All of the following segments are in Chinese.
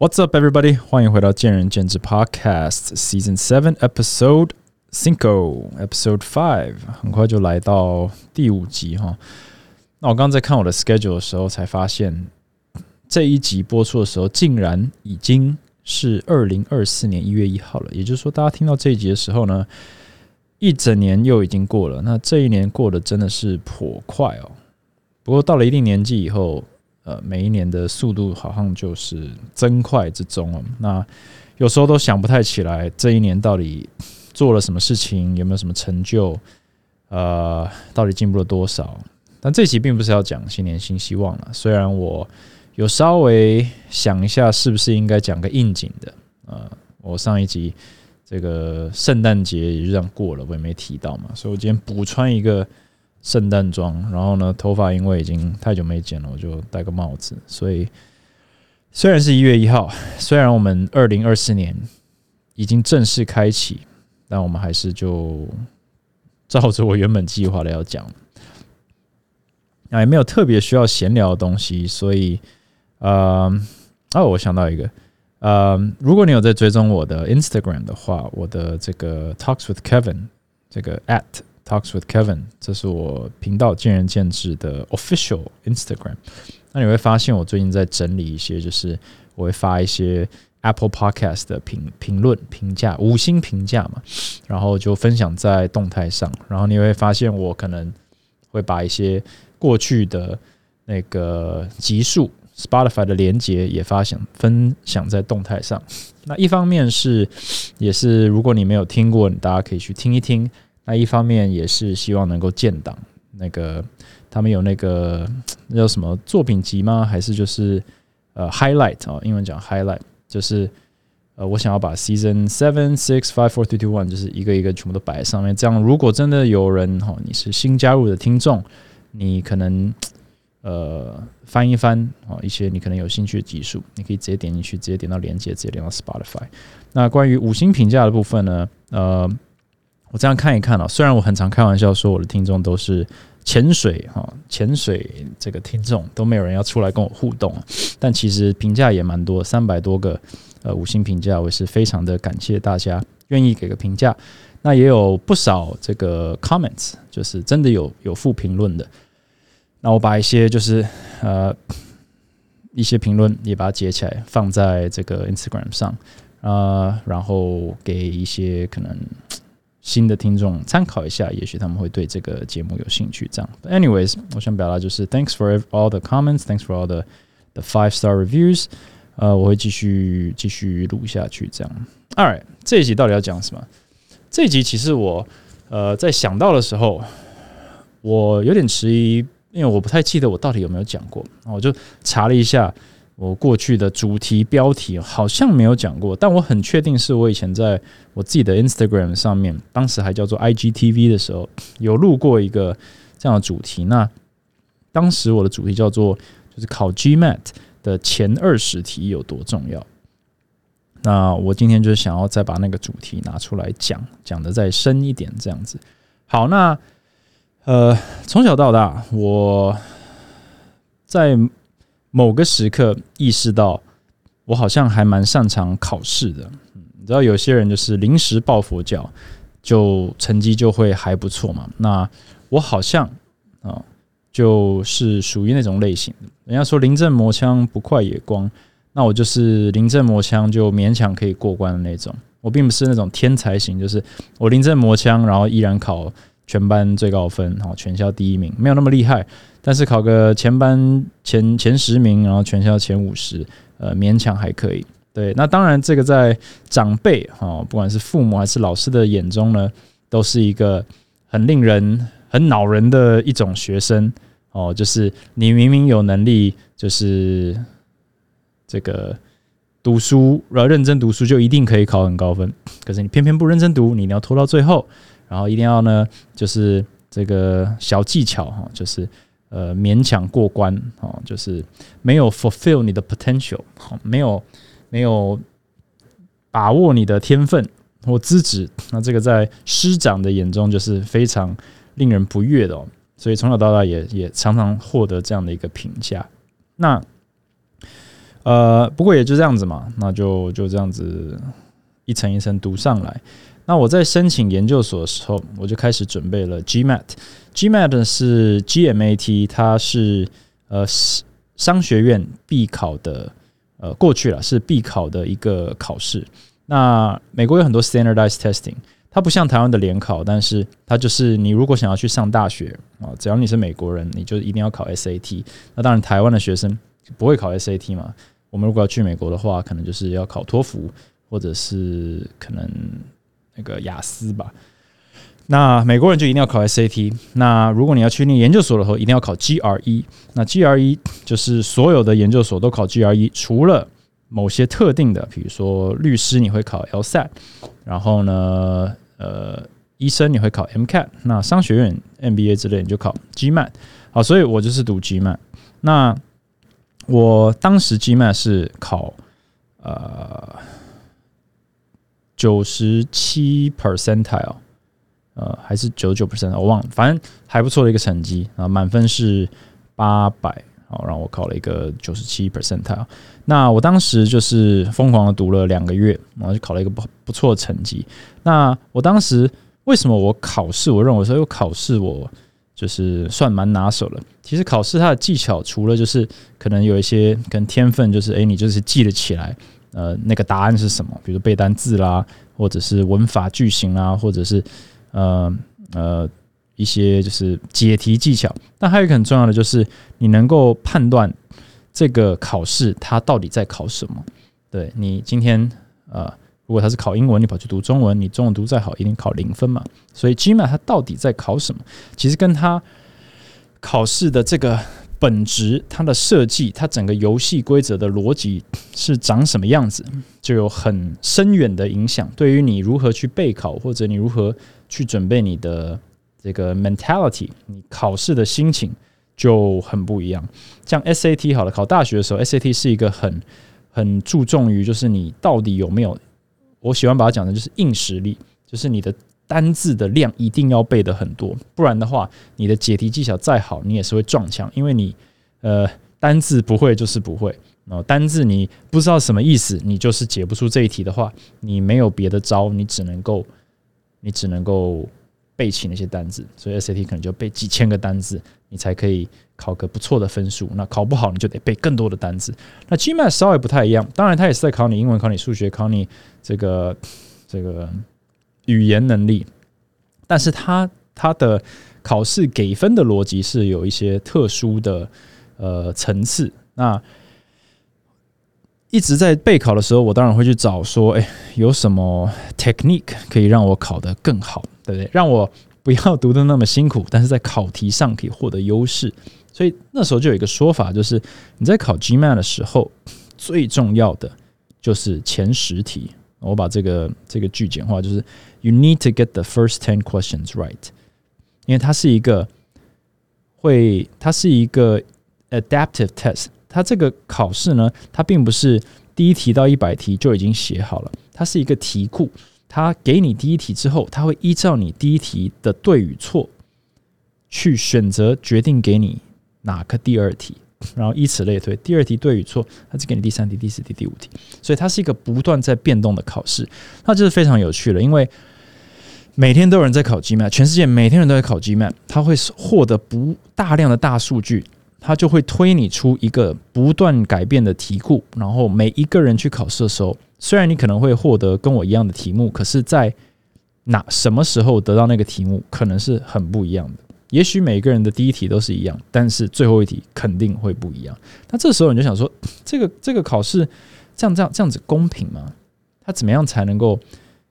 What's up, everybody？欢迎回到见仁见智 Podcast Season Seven Episode Cinco Episode Five，很快就来到第五集哈。那我刚刚在看我的 schedule 的时候，才发现这一集播出的时候，竟然已经是二零二四年一月一号了。也就是说，大家听到这一集的时候呢，一整年又已经过了。那这一年过得真的是颇快哦。不过到了一定年纪以后，呃，每一年的速度好像就是增快之中哦。那有时候都想不太起来，这一年到底做了什么事情，有没有什么成就，呃，到底进步了多少？但这期并不是要讲新年新希望了。虽然我有稍微想一下，是不是应该讲个应景的？呃，我上一集这个圣诞节也就这样过了，我也没提到嘛，所以我今天补穿一个。圣诞装，然后呢，头发因为已经太久没剪了，我就戴个帽子。所以虽然是一月一号，虽然我们二零二四年已经正式开启，但我们还是就照着我原本计划的要讲。那也没有特别需要闲聊的东西，所以呃，哦，我想到一个，呃，如果你有在追踪我的 Instagram 的话，我的这个 Talks with Kevin 这个 at Talks with Kevin，这是我频道见仁见智的 official Instagram。那你会发现，我最近在整理一些，就是我会发一些 Apple Podcast 的评评论、评价、五星评价嘛，然后就分享在动态上。然后你会发现，我可能会把一些过去的那个集数 Spotify 的连接也发享分享在动态上。那一方面是，也是如果你没有听过，你大家可以去听一听。那一方面也是希望能够建档，那个他们有那个那叫什么作品集吗？还是就是呃 highlight 啊？英文讲 highlight，就是呃我想要把 season seven six five four three two one 就是一个一个全部都摆在上面。这样如果真的有人哈，你是新加入的听众，你可能呃翻一翻啊一些你可能有兴趣的集数，你可以直接点进去，直接点到连接，直接点到 Spotify。那关于五星评价的部分呢？呃。我这样看一看啊，虽然我很常开玩笑说我的听众都是潜水哈，潜水这个听众都没有人要出来跟我互动，但其实评价也蛮多，三百多个呃五星评价，我是非常的感谢大家愿意给个评价。那也有不少这个 comments，就是真的有有负评论的。那我把一些就是呃一些评论也把它截起来放在这个 Instagram 上啊，然后给一些可能。新的听众参考一下，也许他们会对这个节目有兴趣。这样，anyways，我想表达就是 thanks for all the comments，thanks for all the the five star reviews。呃，我会继续继续录下去。这样，alright，这一集到底要讲什么？这一集其实我呃在想到的时候，我有点迟疑，因为我不太记得我到底有没有讲过。我就查了一下。我过去的主题标题好像没有讲过，但我很确定是我以前在我自己的 Instagram 上面，当时还叫做 IGTV 的时候，有录过一个这样的主题。那当时我的主题叫做就是考 GMAT 的前二十题有多重要。那我今天就是想要再把那个主题拿出来讲，讲的再深一点，这样子。好，那呃，从小到大我在。某个时刻意识到，我好像还蛮擅长考试的。你知道，有些人就是临时抱佛脚，就成绩就会还不错嘛。那我好像啊，就是属于那种类型。人家说临阵磨枪不快也光，那我就是临阵磨枪就勉强可以过关的那种。我并不是那种天才型，就是我临阵磨枪，然后依然考全班最高分，然后全校第一名，没有那么厉害。但是考个前班前前十名，然后全校前五十，呃，勉强还可以。对，那当然这个在长辈哈，不管是父母还是老师的眼中呢，都是一个很令人很恼人的一种学生哦。就是你明明有能力，就是这个读书，然后认真读书就一定可以考很高分，可是你偏偏不认真读，你要拖到最后，然后一定要呢，就是这个小技巧哈，就是。呃，勉强过关哦，就是没有 fulfill 你的 potential，好，没有没有把握你的天分或资质，那这个在师长的眼中就是非常令人不悦的哦。所以从小到大也也常常获得这样的一个评价。那呃，不过也就这样子嘛，那就就这样子一层一层读上来。那我在申请研究所的时候，我就开始准备了 GMAT。GMAT 是 GMAT，它是呃商学院必考的，呃过去了是必考的一个考试。那美国有很多 standardized testing，它不像台湾的联考，但是它就是你如果想要去上大学啊，只要你是美国人，你就一定要考 SAT。那当然台湾的学生不会考 SAT 嘛。我们如果要去美国的话，可能就是要考托福，或者是可能。那个雅思吧，那美国人就一定要考 SAT。那如果你要去念研究所的话，一定要考 GRE。那 GRE 就是所有的研究所都考 GRE，除了某些特定的，比如说律师你会考 LSAT，然后呢，呃，医生你会考 MCAT。那商学院 MBA 之类你就考 GMAT。好，所以我就是读 GMAT。那我当时 GMAT 是考呃。九十七 percentile，呃，还是九十九 percent，我忘了，反正还不错的一个成绩啊，满分是八百，好，让我考了一个九十七 percentile。那我当时就是疯狂的读了两个月，然后就考了一个不不错的成绩。那我当时为什么我考试？我认为说，因为考试我就是算蛮拿手的。其实考试它的技巧，除了就是可能有一些跟天分，就是诶，你就是记得起来。呃，那个答案是什么？比如背单字啦，或者是文法句型啦，或者是呃呃一些就是解题技巧。但还有一个很重要的，就是你能够判断这个考试它到底在考什么。对你今天呃，如果他是考英文，你跑去读中文，你中文读再好，一定考零分嘛。所以 GMAT 它到底在考什么？其实跟他考试的这个。本质，它的设计，它整个游戏规则的逻辑是长什么样子，就有很深远的影响。对于你如何去备考，或者你如何去准备你的这个 mentality，你考试的心情就很不一样。像 SAT 好了，考大学的时候，SAT 是一个很很注重于就是你到底有没有，我喜欢把它讲的就是硬实力，就是你的。单字的量一定要背的很多，不然的话，你的解题技巧再好，你也是会撞墙。因为你，呃，单字不会就是不会，哦，单字你不知道什么意思，你就是解不出这一题的话，你没有别的招，你只能够，你只能够背起那些单字。所以 SAT 可能就背几千个单字，你才可以考个不错的分数。那考不好，你就得背更多的单字。那 GMAT 稍微不太一样，当然它也是在考你英文、考你数学、考你这个这个。语言能力，但是他他的考试给分的逻辑是有一些特殊的呃层次。那一直在备考的时候，我当然会去找说，哎，有什么 technique 可以让我考得更好，对不对？让我不要读的那么辛苦，但是在考题上可以获得优势。所以那时候就有一个说法，就是你在考 GMAT 的时候，最重要的就是前十题。我把这个这个句简化，就是 You need to get the first ten questions right，因为它是一个会，它是一个 adaptive test。它这个考试呢，它并不是第一题到一百题就已经写好了，它是一个题库。它给你第一题之后，它会依照你第一题的对与错去选择决定给你哪个第二题。然后以此类推，第二题对与错，它只给你第三题、第四题、第五题，所以它是一个不断在变动的考试，那就是非常有趣了。因为每天都有人在考 GMAT，全世界每天人都在考 GMAT，他会获得不大量的大数据，他就会推你出一个不断改变的题库。然后每一个人去考试的时候，虽然你可能会获得跟我一样的题目，可是，在哪什么时候得到那个题目，可能是很不一样的。也许每个人的第一题都是一样，但是最后一题肯定会不一样。那这时候你就想说，这个这个考试这样这样这样子公平吗？他怎么样才能够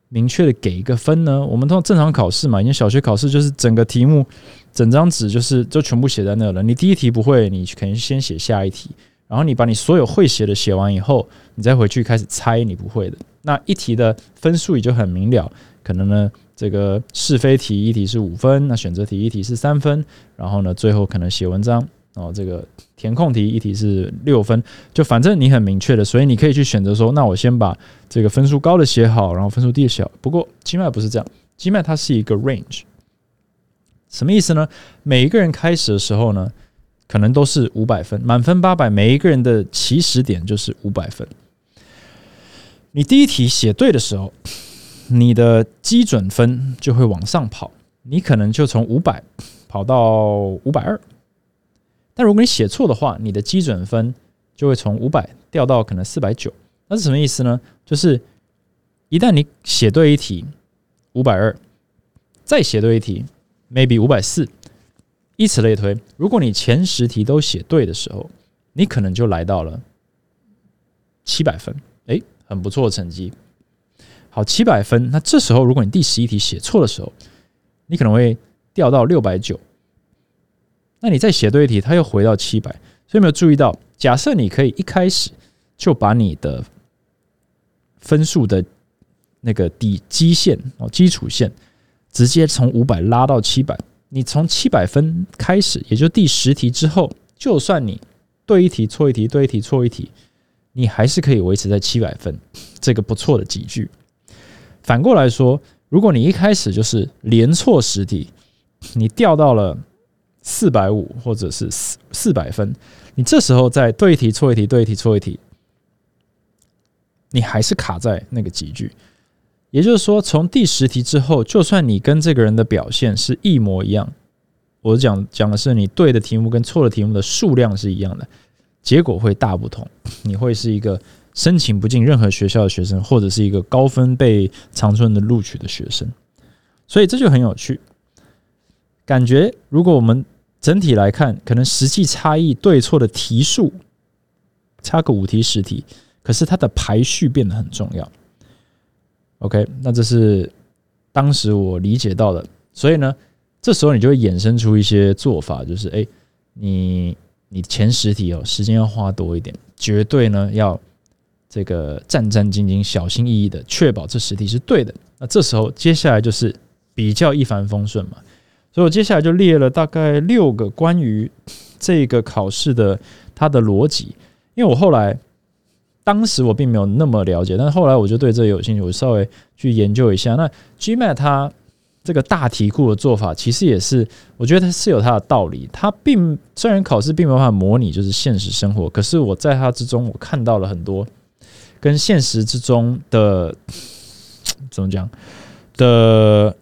明确的给一个分呢？我们通常正常考试嘛，因为小学考试就是整个题目整张纸就是就全部写在那了。你第一题不会，你肯定先写下一题，然后你把你所有会写的写完以后，你再回去开始猜你不会的。那一题的分数也就很明了，可能呢。这个是非题一题是五分，那选择题一题是三分，然后呢，最后可能写文章哦，这个填空题一题是六分，就反正你很明确的，所以你可以去选择说，那我先把这个分数高的写好，然后分数低的写。不过基麦不是这样，基麦它是一个 range，什么意思呢？每一个人开始的时候呢，可能都是五百分，满分八百，每一个人的起始点就是五百分。你第一题写对的时候，你的基准分就会往上跑，你可能就从五百跑到五百二。但如果你写错的话，你的基准分就会从五百掉到可能四百九。那是什么意思呢？就是一旦你写对一题，五百二，再写对一题，maybe 五百四，以此类推。如果你前十题都写对的时候，你可能就来到了七百分。诶，很不错的成绩。好，七百分。那这时候，如果你第十一题写错的时候，你可能会掉到六百九。那你再写对一题，它又回到七百。所以没有注意到，假设你可以一开始就把你的分数的那个底基线哦，基础线直接从五百拉到七百。你从七百分开始，也就第十题之后，就算你对一题错一题，对一题错一题。你还是可以维持在七百分，这个不错的几句。反过来说，如果你一开始就是连错十题，你掉到了四百五或者是四四百分，你这时候再对一题错一题，对一题错一题，你还是卡在那个集聚。也就是说，从第十题之后，就算你跟这个人的表现是一模一样，我讲讲的是你对的题目跟错的题目的数量是一样的。结果会大不同，你会是一个申请不进任何学校的学生，或者是一个高分被长春的录取的学生，所以这就很有趣。感觉如果我们整体来看，可能实际差异对错的题数差个五题十题，可是它的排序变得很重要。OK，那这是当时我理解到的，所以呢，这时候你就会衍生出一些做法，就是哎，你。你前十题哦，时间要花多一点，绝对呢要这个战战兢兢、小心翼翼的确保这十题是对的。那这时候接下来就是比较一帆风顺嘛。所以我接下来就列了大概六个关于这个考试的它的逻辑，因为我后来当时我并没有那么了解，但是后来我就对这有兴趣，我稍微去研究一下。那 GMAT 它。这个大题库的做法，其实也是我觉得它是有它的道理。它并虽然考试并没有办法模拟就是现实生活，可是我在它之中，我看到了很多跟现实之中的怎么讲的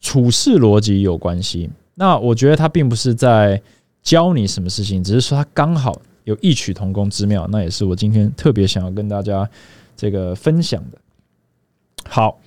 处事逻辑有关系。那我觉得他并不是在教你什么事情，只是说他刚好有异曲同工之妙。那也是我今天特别想要跟大家这个分享的。好。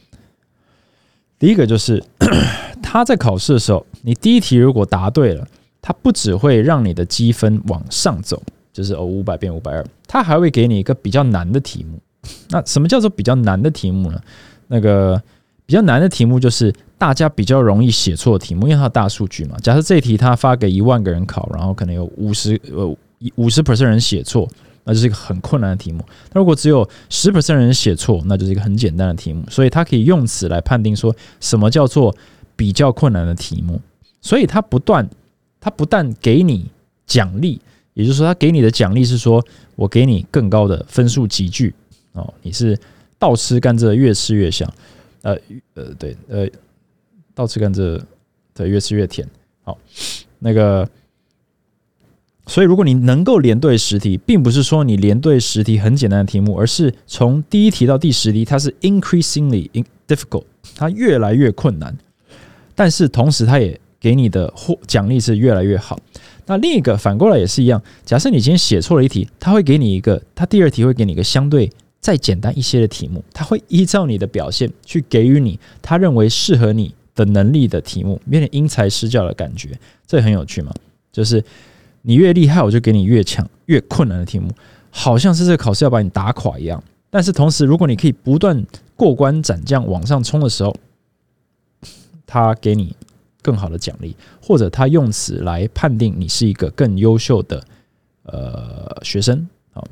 第一个就是 他在考试的时候，你第一题如果答对了，他不只会让你的积分往上走，就是哦五百变五百二，他还会给你一个比较难的题目。那什么叫做比较难的题目呢？那个比较难的题目就是大家比较容易写错的题目，因为它大数据嘛。假设这一题他发给一万个人考，然后可能有五十呃五十 percent 人写错。那就是一个很困难的题目。那如果只有十 percent 人写错，那就是一个很简单的题目。所以他可以用此来判定说什么叫做比较困难的题目。所以他不断，他不但给你奖励，也就是说，他给你的奖励是说我给你更高的分数集聚哦，你是倒吃甘蔗越吃越香。呃呃，对，呃，倒吃甘蔗对越吃越甜。好，那个。所以，如果你能够连对十题，并不是说你连对十题很简单的题目，而是从第一题到第十题，它是 increasingly difficult，它越来越困难。但是同时，它也给你的获奖励是越来越好。那另一个反过来也是一样，假设你今天写错了一题，他会给你一个，他第二题会给你一个相对再简单一些的题目，他会依照你的表现去给予你他认为适合你的能力的题目，有点因材施教的感觉，这很有趣嘛，就是。你越厉害，我就给你越强、越困难的题目，好像是这个考试要把你打垮一样。但是同时，如果你可以不断过关斩将往上冲的时候，他给你更好的奖励，或者他用此来判定你是一个更优秀的呃学生。好，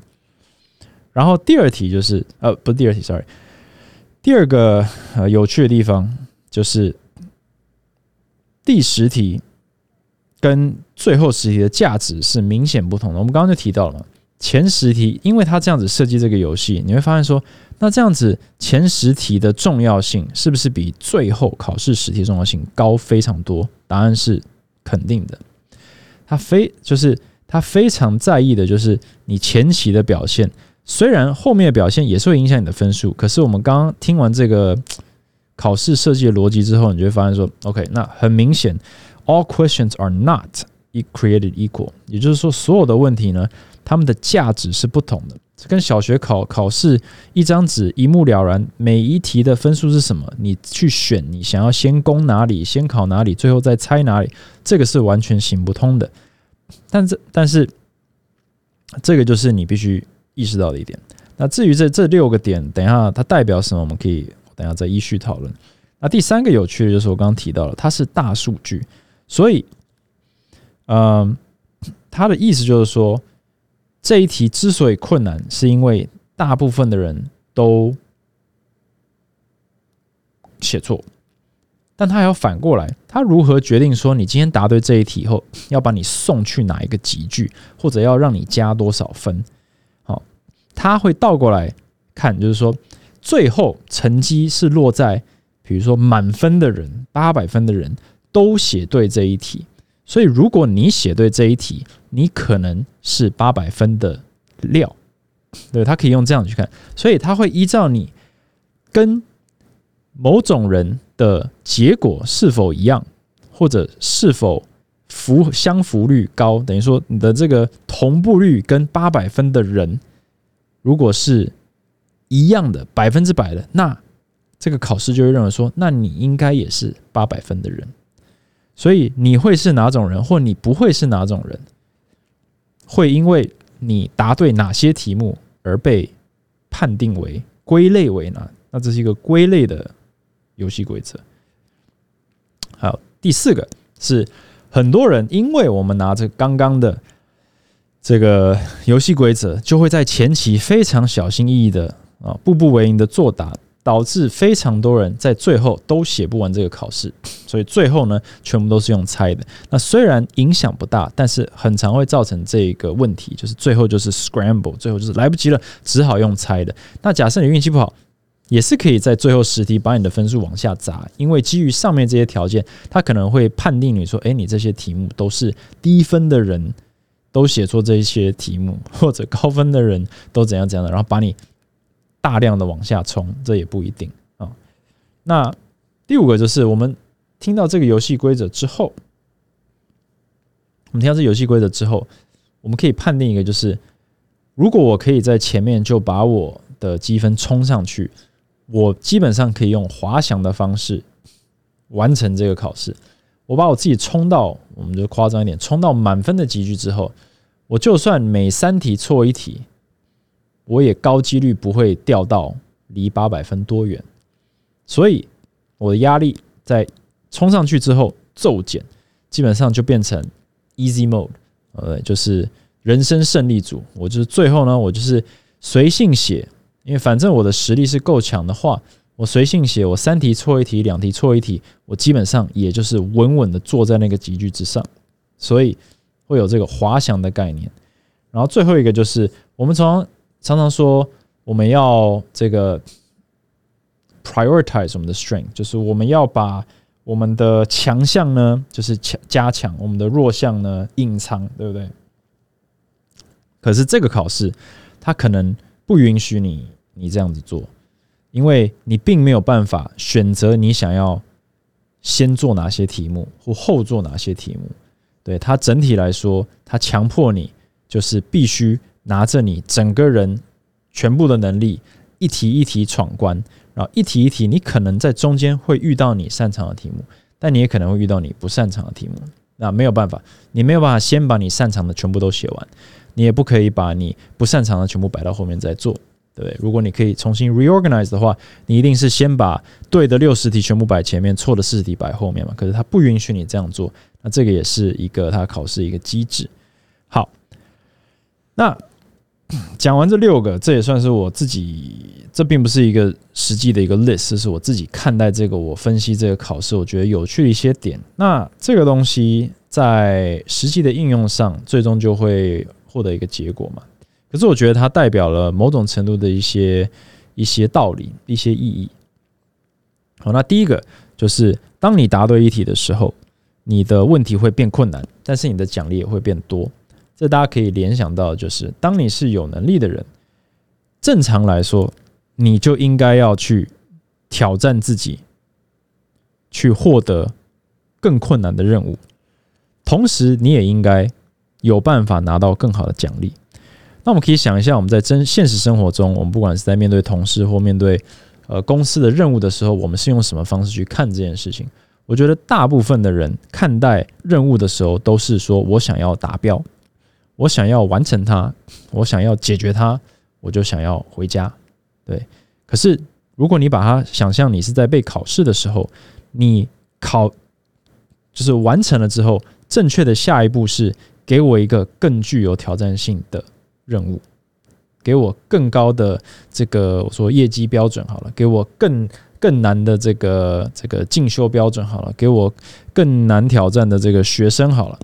然后第二题就是呃，不是第二题，sorry，第二个呃有趣的地方就是第十题。跟最后十题的价值是明显不同的。我们刚刚就提到了前十题，因为他这样子设计这个游戏，你会发现说，那这样子前十题的重要性是不是比最后考试十题重要性高非常多？答案是肯定的。他非就是他非常在意的就是你前期的表现。虽然后面的表现也是会影响你的分数，可是我们刚刚听完这个考试设计的逻辑之后，你就会发现说，OK，那很明显，all questions are not created equal，也就是说，所有的问题呢，它们的价值是不同的。跟小学考考试一张纸一目了然，每一题的分数是什么？你去选，你想要先攻哪里，先考哪里，最后再猜哪里，这个是完全行不通的。但这但是这个就是你必须意识到的一点。那至于这这六个点，等一下它代表什么，我们可以等下再依序讨论。那第三个有趣的就是我刚刚提到了，它是大数据，所以，嗯，它的意思就是说。这一题之所以困难，是因为大部分的人都写错，但他还要反过来，他如何决定说你今天答对这一题后，要把你送去哪一个集句，或者要让你加多少分？好，他会倒过来看，就是说最后成绩是落在，比如说满分的人、八百分的人都写对这一题。所以，如果你写对这一题，你可能是八百分的料，对他可以用这样去看。所以，他会依照你跟某种人的结果是否一样，或者是否符相符率高，等于说你的这个同步率跟八百分的人如果是一样的百分之百的，那这个考试就会认为说，那你应该也是八百分的人。所以你会是哪种人，或你不会是哪种人，会因为你答对哪些题目而被判定为归类为难？那这是一个归类的游戏规则。好第四个是，很多人因为我们拿着刚刚的这个游戏规则，就会在前期非常小心翼翼的啊，步步为营的作答。导致非常多人在最后都写不完这个考试，所以最后呢，全部都是用猜的。那虽然影响不大，但是很常会造成这个问题，就是最后就是 scramble，最后就是来不及了，只好用猜的。那假设你运气不好，也是可以在最后十题把你的分数往下砸，因为基于上面这些条件，他可能会判定你说，诶，你这些题目都是低分的人都写错这一些题目，或者高分的人都怎样怎样的，然后把你。大量的往下冲，这也不一定啊。那第五个就是我们听到这个游戏规则之后，我们听到这游戏规则之后，我们可以判定一个，就是如果我可以在前面就把我的积分冲上去，我基本上可以用滑翔的方式完成这个考试。我把我自己冲到，我们就夸张一点，冲到满分的集聚之后，我就算每三题错一题。我也高几率不会掉到离八百分多远，所以我的压力在冲上去之后骤减，基本上就变成 easy mode，呃，就是人生胜利组。我就是最后呢，我就是随性写，因为反正我的实力是够强的话，我随性写，我三题错一题，两题错一题，我基本上也就是稳稳的坐在那个集句之上，所以会有这个滑翔的概念。然后最后一个就是我们从常常说我们要这个 prioritize 我们的 strength，就是我们要把我们的强项呢，就是强加强我们的弱项呢隐藏，对不对？可是这个考试它可能不允许你你这样子做，因为你并没有办法选择你想要先做哪些题目或后做哪些题目。对它整体来说，它强迫你就是必须。拿着你整个人全部的能力，一题一题闯关，然后一题一题，你可能在中间会遇到你擅长的题目，但你也可能会遇到你不擅长的题目。那没有办法，你没有办法先把你擅长的全部都写完，你也不可以把你不擅长的全部摆到后面再做，对不对？如果你可以重新 reorganize 的话，你一定是先把对的六十题全部摆前面，错的四十题摆后面嘛。可是他不允许你这样做，那这个也是一个他考试一个机制。好，那。讲完这六个，这也算是我自己，这并不是一个实际的一个 list，是我自己看待这个，我分析这个考试，我觉得有趣的一些点。那这个东西在实际的应用上，最终就会获得一个结果嘛？可是我觉得它代表了某种程度的一些一些道理、一些意义。好，那第一个就是，当你答对一题的时候，你的问题会变困难，但是你的奖励也会变多。这大家可以联想到，就是当你是有能力的人，正常来说，你就应该要去挑战自己，去获得更困难的任务，同时你也应该有办法拿到更好的奖励。那我们可以想一下，我们在真现实生活中，我们不管是在面对同事或面对呃公司的任务的时候，我们是用什么方式去看这件事情？我觉得大部分的人看待任务的时候，都是说我想要达标，我想要完成它，我想要解决它，我就想要回家。对，可是如果你把它想象你是在被考试的时候，你考就是完成了之后，正确的下一步是给我一个更具有挑战性的。任务，给我更高的这个我说业绩标准好了，给我更更难的这个这个进修标准好了，给我更难挑战的这个学生好了，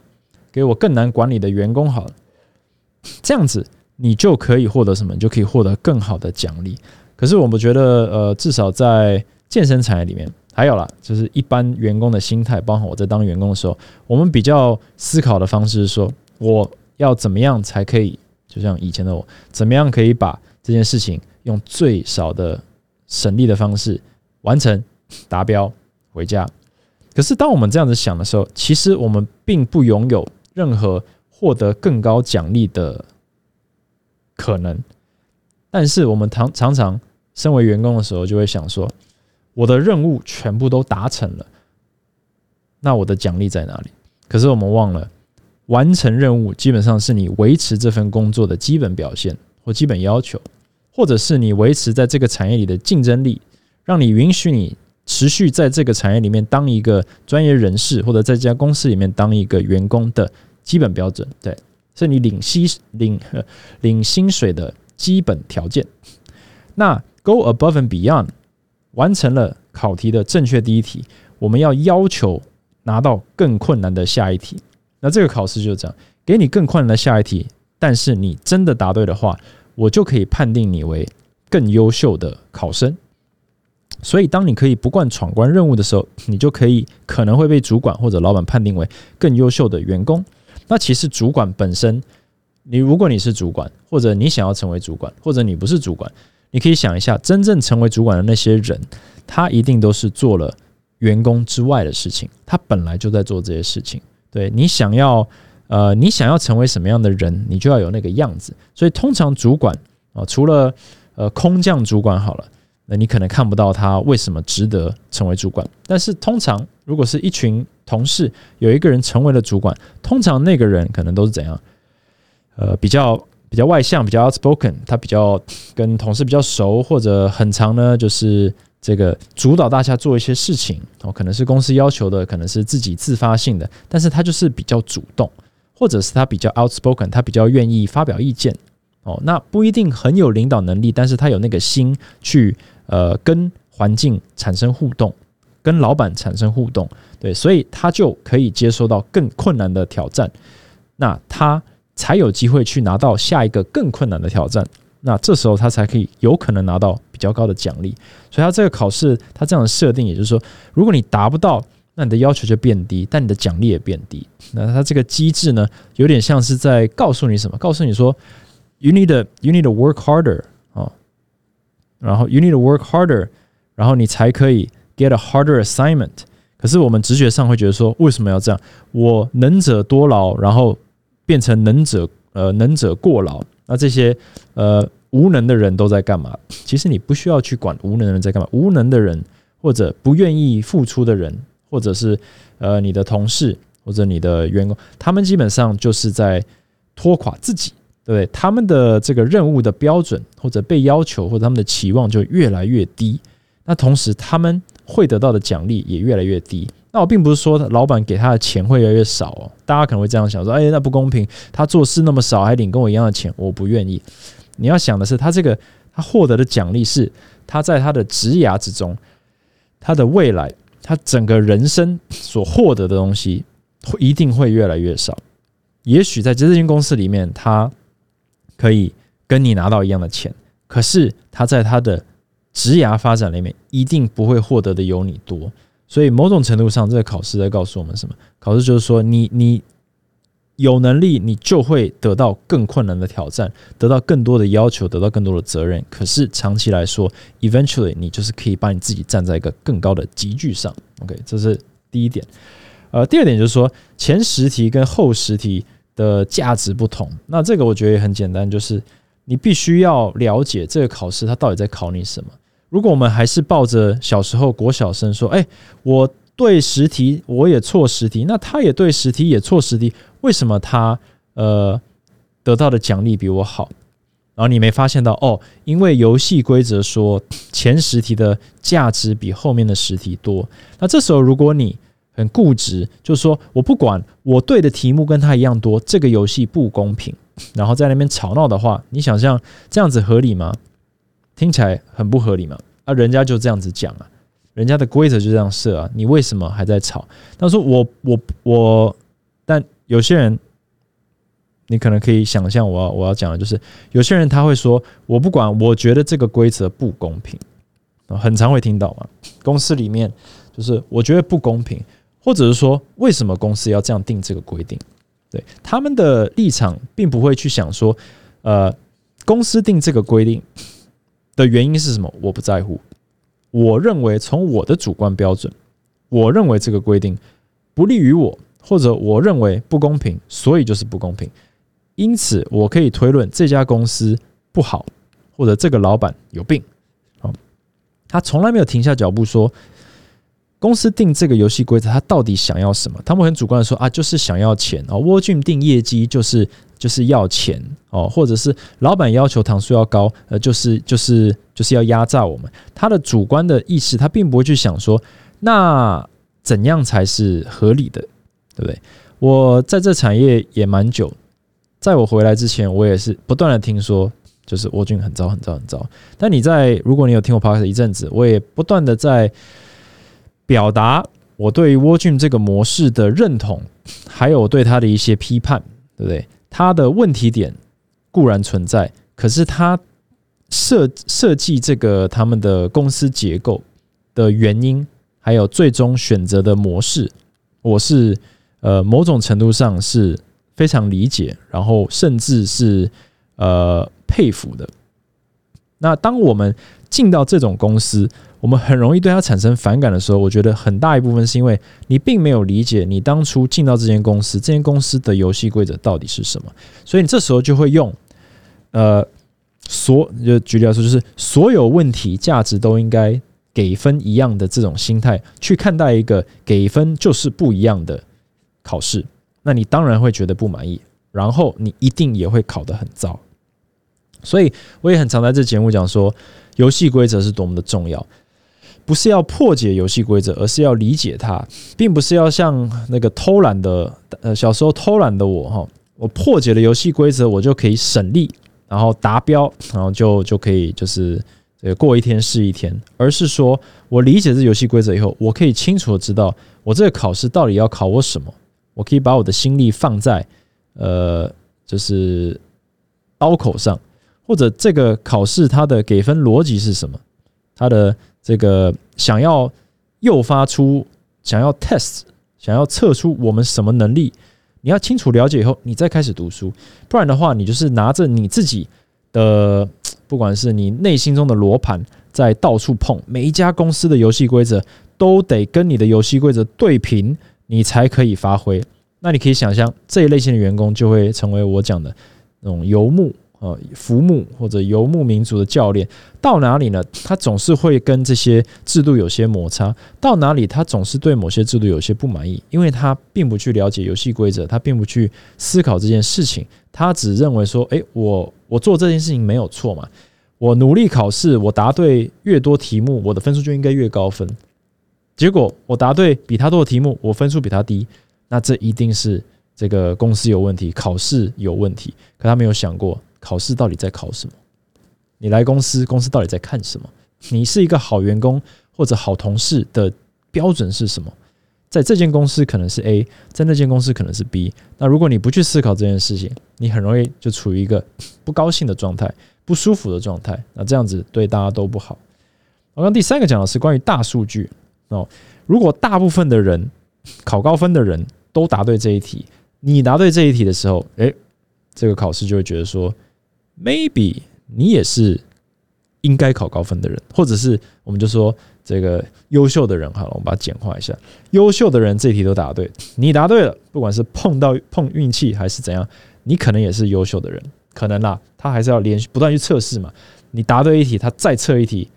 给我更难管理的员工好了，这样子你就可以获得什么？你就可以获得更好的奖励。可是我们觉得，呃，至少在健身产业里面，还有啦，就是一般员工的心态，包括我在当员工的时候，我们比较思考的方式是说，我要怎么样才可以。就像以前的我，怎么样可以把这件事情用最少的省力的方式完成达标回家？可是当我们这样子想的时候，其实我们并不拥有任何获得更高奖励的可能。但是我们常常常身为员工的时候，就会想说，我的任务全部都达成了，那我的奖励在哪里？可是我们忘了。完成任务基本上是你维持这份工作的基本表现或基本要求，或者是你维持在这个产业里的竞争力，让你允许你持续在这个产业里面当一个专业人士，或者在这家公司里面当一个员工的基本标准。对，是你领薪领领薪水的基本条件。那 go above and beyond，完成了考题的正确第一题，我们要要求拿到更困难的下一题。那这个考试就是这样，给你更困难的下一题，但是你真的答对的话，我就可以判定你为更优秀的考生。所以，当你可以不惯闯关任务的时候，你就可以可能会被主管或者老板判定为更优秀的员工。那其实主管本身，你如果你是主管，或者你想要成为主管，或者你不是主管，你可以想一下，真正成为主管的那些人，他一定都是做了员工之外的事情，他本来就在做这些事情。对你想要，呃，你想要成为什么样的人，你就要有那个样子。所以通常主管啊，除了呃空降主管好了，那你可能看不到他为什么值得成为主管。但是通常如果是一群同事，有一个人成为了主管，通常那个人可能都是怎样？呃，比较比较外向，比较 outspoken，他比较跟同事比较熟，或者很长呢，就是。这个主导大家做一些事情哦，可能是公司要求的，可能是自己自发性的，但是他就是比较主动，或者是他比较 outspoken，他比较愿意发表意见哦，那不一定很有领导能力，但是他有那个心去呃跟环境产生互动，跟老板产生互动，对，所以他就可以接收到更困难的挑战，那他才有机会去拿到下一个更困难的挑战。那这时候他才可以有可能拿到比较高的奖励，所以他这个考试他这样的设定，也就是说，如果你达不到，那你的要求就变低，但你的奖励也变低。那他这个机制呢，有点像是在告诉你什么？告诉你说，you need you need to work harder，然后 you need to work harder，然后你才可以 get a harder assignment。可是我们直觉上会觉得说，为什么要这样？我能者多劳，然后变成能者呃能者过劳。那这些呃无能的人都在干嘛？其实你不需要去管无能的人在干嘛。无能的人或者不愿意付出的人，或者是呃你的同事或者你的员工，他们基本上就是在拖垮自己，对？他们的这个任务的标准或者被要求或者他们的期望就越来越低。那同时他们会得到的奖励也越来越低。那我并不是说老板给他的钱会越来越少哦，大家可能会这样想说，哎，那不公平，他做事那么少还领跟我一样的钱，我不愿意。你要想的是，他这个他获得的奖励是他在他的职涯之中，他的未来，他整个人生所获得的东西，会一定会越来越少。也许在这间公司里面，他可以跟你拿到一样的钱，可是他在他的职涯发展里面，一定不会获得的有你多。所以某种程度上，这个考试在告诉我们什么？考试就是说，你你有能力，你就会得到更困难的挑战，得到更多的要求，得到更多的责任。可是长期来说，eventually 你就是可以把你自己站在一个更高的集聚上。OK，这是第一点。呃，第二点就是说，前十题跟后十题的价值不同。那这个我觉得也很简单，就是你必须要了解这个考试它到底在考你什么。如果我们还是抱着小时候国小生说：“哎，我对十题我也错十题，那他也对十题也错十题，为什么他呃得到的奖励比我好？”然后你没发现到哦，因为游戏规则说前十题的价值比后面的十题多。那这时候如果你很固执，就是说我不管我对的题目跟他一样多，这个游戏不公平。然后在那边吵闹的话，你想象这样子合理吗？听起来很不合理嘛？啊，人家就这样子讲啊，人家的规则就这样设啊，你为什么还在吵？他说我我我，但有些人，你可能可以想象我要我要讲的就是，有些人他会说我不管，我觉得这个规则不公平啊，很常会听到嘛。公司里面就是我觉得不公平。或者是说，为什么公司要这样定这个规定？对他们的立场，并不会去想说，呃，公司定这个规定的原因是什么？我不在乎。我认为从我的主观标准，我认为这个规定不利于我，或者我认为不公平，所以就是不公平。因此，我可以推论这家公司不好，或者这个老板有病。好，他从来没有停下脚步说。公司定这个游戏规则，他到底想要什么？他们很主观的说啊，就是想要钱哦。沃俊定业绩就是就是要钱哦，或者是老板要求糖数要高，呃，就是就是就是要压榨我们。他的主观的意识，他并不会去想说，那怎样才是合理的，对不对？我在这产业也蛮久，在我回来之前，我也是不断的听说，就是沃俊很糟很糟很糟。但你在如果你有听我 podcast 一阵子，我也不断的在。表达我对沃俊这个模式的认同，还有对他的一些批判，对不对？他的问题点固然存在，可是他设设计这个他们的公司结构的原因，还有最终选择的模式，我是呃某种程度上是非常理解，然后甚至是呃佩服的。那当我们进到这种公司，我们很容易对它产生反感的时候，我觉得很大一部分是因为你并没有理解你当初进到这间公司，这间公司的游戏规则到底是什么，所以你这时候就会用，呃，所就举例来说，就是所有问题价值都应该给分一样的这种心态去看待一个给分就是不一样的考试，那你当然会觉得不满意，然后你一定也会考得很糟。所以我也很常在这节目讲说，游戏规则是多么的重要。不是要破解游戏规则，而是要理解它，并不是要像那个偷懒的呃小时候偷懒的我哈，我破解了游戏规则，我就可以省力，然后达标，然后就就可以就是这个过一天是一天，而是说我理解这游戏规则以后，我可以清楚的知道我这个考试到底要考我什么，我可以把我的心力放在呃就是刀口上，或者这个考试它的给分逻辑是什么，它的。这个想要诱发出想要 test 想要测出我们什么能力，你要清楚了解以后，你再开始读书，不然的话，你就是拿着你自己的，不管是你内心中的罗盘，在到处碰，每一家公司的游戏规则都得跟你的游戏规则对平，你才可以发挥。那你可以想象，这一类型的员工就会成为我讲的那种游牧。呃，服牧或者游牧民族的教练到哪里呢？他总是会跟这些制度有些摩擦。到哪里，他总是对某些制度有些不满意，因为他并不去了解游戏规则，他并不去思考这件事情。他只认为说：“诶，我我做这件事情没有错嘛，我努力考试，我答对越多题目，我的分数就应该越高分。结果我答对比他多的题目，我分数比他低，那这一定是这个公司有问题，考试有问题。可他没有想过。”考试到底在考什么？你来公司，公司到底在看什么？你是一个好员工或者好同事的标准是什么？在这间公司可能是 A，在那间公司可能是 B。那如果你不去思考这件事情，你很容易就处于一个不高兴的状态、不舒服的状态。那这样子对大家都不好。我刚第三个讲的是关于大数据。哦。如果大部分的人考高分的人都答对这一题，你答对这一题的时候，诶，这个考试就会觉得说，maybe 你也是应该考高分的人，或者是我们就说这个优秀的人好了，我们把它简化一下，优秀的人这题都答对，你答对了，不管是碰到碰运气还是怎样，你可能也是优秀的人，可能啦，他还是要连续不断去测试嘛，你答对一题，他再测一题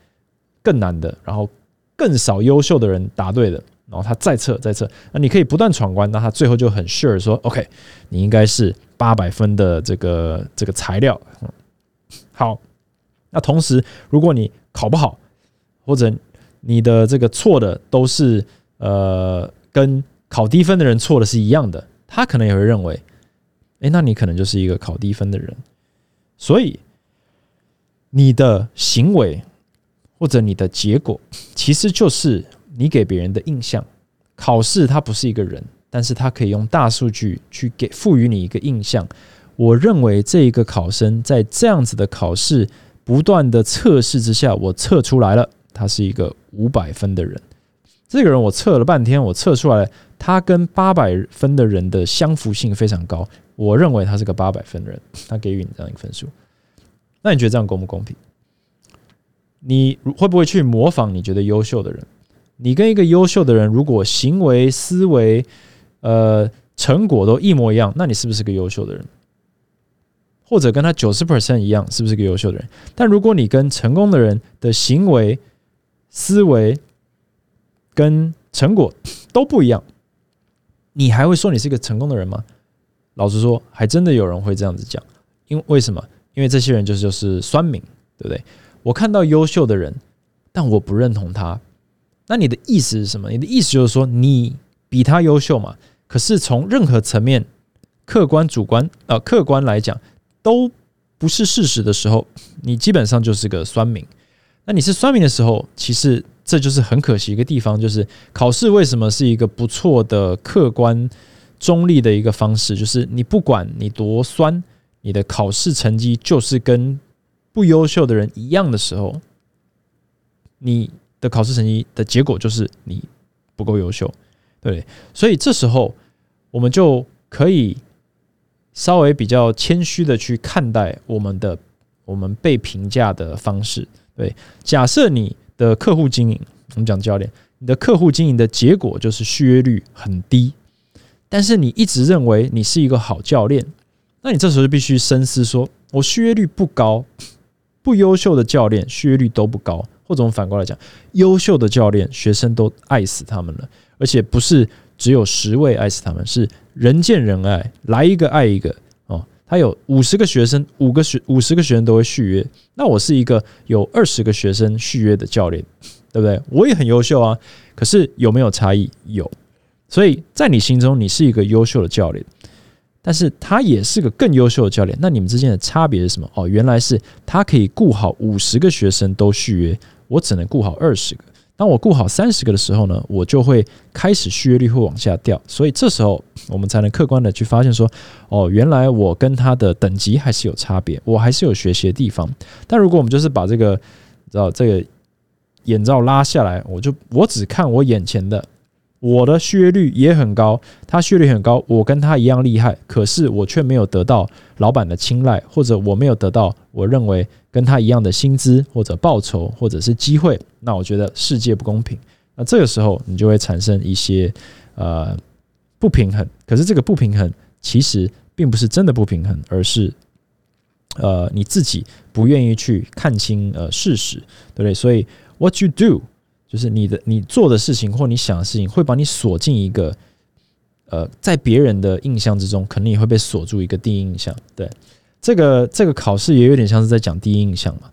更难的，然后。更少优秀的人答对的，然后他再测再测，那你可以不断闯关，那他最后就很 sure 说，OK，你应该是八百分的这个这个材料。好，那同时如果你考不好，或者你的这个错的都是呃跟考低分的人错的是一样的，他可能也会认为，哎，那你可能就是一个考低分的人。所以你的行为。或者你的结果其实就是你给别人的印象。考试它不是一个人，但是它可以用大数据去给赋予你一个印象。我认为这一个考生在这样子的考试不断的测试之下，我测出来了，他是一个五百分的人。这个人我测了半天，我测出来他跟八百分的人的相符性非常高。我认为他是个八百分的人，他给予你这样一个分数。那你觉得这样公不公平？你会不会去模仿你觉得优秀的人？你跟一个优秀的人，如果行为、思维、呃成果都一模一样，那你是不是个优秀的人？或者跟他九十 percent 一样，是不是个优秀的人？但如果你跟成功的人的行为、思维跟成果都不一样，你还会说你是一个成功的人吗？老实说，还真的有人会这样子讲。因为为什么？因为这些人就是就是酸民，对不对？我看到优秀的人，但我不认同他。那你的意思是什么？你的意思就是说你比他优秀嘛？可是从任何层面，客观、主观，呃，客观来讲都不是事实的时候，你基本上就是个酸民。那你是酸民的时候，其实这就是很可惜一个地方，就是考试为什么是一个不错的客观中立的一个方式？就是你不管你多酸，你的考试成绩就是跟。不优秀的人一样的时候，你的考试成绩的结果就是你不够优秀，对，所以这时候我们就可以稍微比较谦虚的去看待我们的我们被评价的方式。对，假设你的客户经营，我们讲教练，你的客户经营的结果就是续约率很低，但是你一直认为你是一个好教练，那你这时候就必须深思：说我续约率不高。不优秀的教练续约率都不高，或者我们反过来讲，优秀的教练学生都爱死他们了，而且不是只有十位爱死他们，是人见人爱，来一个爱一个哦。他有五十个学生，五个学五十个学生都会续约，那我是一个有二十个学生续约的教练，对不对？我也很优秀啊，可是有没有差异？有，所以在你心中，你是一个优秀的教练。但是他也是个更优秀的教练，那你们之间的差别是什么？哦，原来是他可以顾好五十个学生都续约，我只能顾好二十个。当我顾好三十个的时候呢，我就会开始续约率会往下掉。所以这时候我们才能客观的去发现说，哦，原来我跟他的等级还是有差别，我还是有学习的地方。但如果我们就是把这个，知道这个眼罩拉下来，我就我只看我眼前的。我的续约率也很高，他续约率很高，我跟他一样厉害，可是我却没有得到老板的青睐，或者我没有得到我认为跟他一样的薪资或者报酬或者是机会，那我觉得世界不公平。那这个时候你就会产生一些呃不平衡，可是这个不平衡其实并不是真的不平衡，而是呃你自己不愿意去看清呃事实，对不对？所以 What you do？就是你的你做的事情或你想的事情，会把你锁进一个，呃，在别人的印象之中，肯定也会被锁住一个第一印象。对，这个这个考试也有点像是在讲第一印象嘛。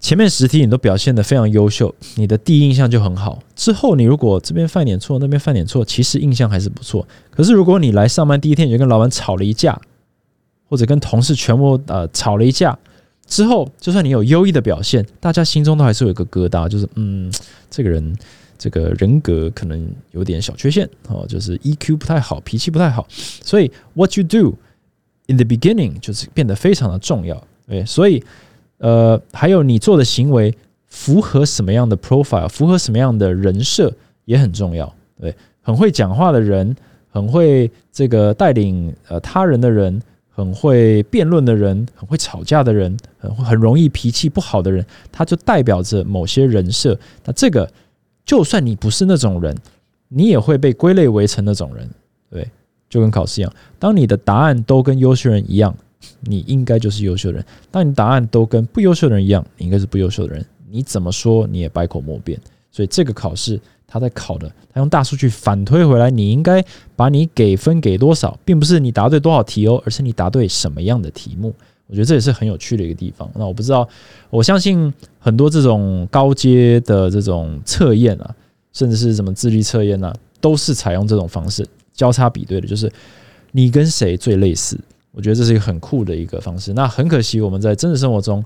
前面十题你都表现的非常优秀，你的第一印象就很好。之后你如果这边犯点错，那边犯点错，其实印象还是不错。可是如果你来上班第一天你就跟老板吵了一架，或者跟同事全部呃吵了一架。之后，就算你有优异的表现，大家心中都还是有一个疙瘩，就是嗯，这个人这个人格可能有点小缺陷哦，就是 EQ 不太好，脾气不太好。所以，what you do in the beginning 就是变得非常的重要。对，所以呃，还有你做的行为符合什么样的 profile，符合什么样的人设也很重要。对，很会讲话的人，很会这个带领呃他人的人，很会辩论的人，很会吵架的人，很很容易脾气不好的人，他就代表着某些人设。那这个，就算你不是那种人，你也会被归类为成那种人。对，就跟考试一样，当你的答案都跟优秀人一样。你应该就是优秀人。当你答案都跟不优秀的人一样，你应该是不优秀的人。你怎么说你也百口莫辩。所以这个考试他在考的，他用大数据反推回来，你应该把你给分给多少，并不是你答对多少题哦，而是你答对什么样的题目。我觉得这也是很有趣的一个地方。那我不知道，我相信很多这种高阶的这种测验啊，甚至是什么智力测验啊，都是采用这种方式交叉比对的，就是你跟谁最类似。我觉得这是一个很酷的一个方式。那很可惜，我们在真实生活中，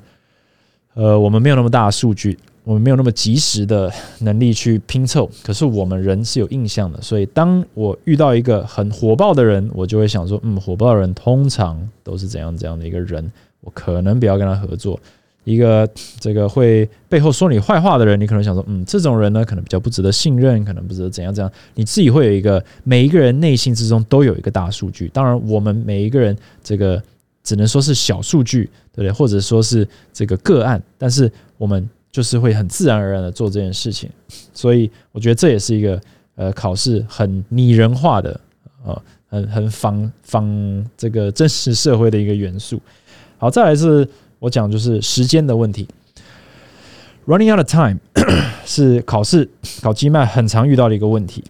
呃，我们没有那么大的数据，我们没有那么及时的能力去拼凑。可是我们人是有印象的，所以当我遇到一个很火爆的人，我就会想说，嗯，火爆的人通常都是怎样怎样的一个人，我可能不要跟他合作。一个这个会背后说你坏话的人，你可能想说，嗯，这种人呢，可能比较不值得信任，可能不值得怎样怎样。你自己会有一个，每一个人内心之中都有一个大数据。当然，我们每一个人这个只能说是小数据，对不对？或者说是这个个案，但是我们就是会很自然而然的做这件事情。所以，我觉得这也是一个呃考试很拟人化的，呃，很很仿仿这个真实社会的一个元素。好，再来是。我讲就是时间的问题，running out of time 是考试考机麦很常遇到的一个问题。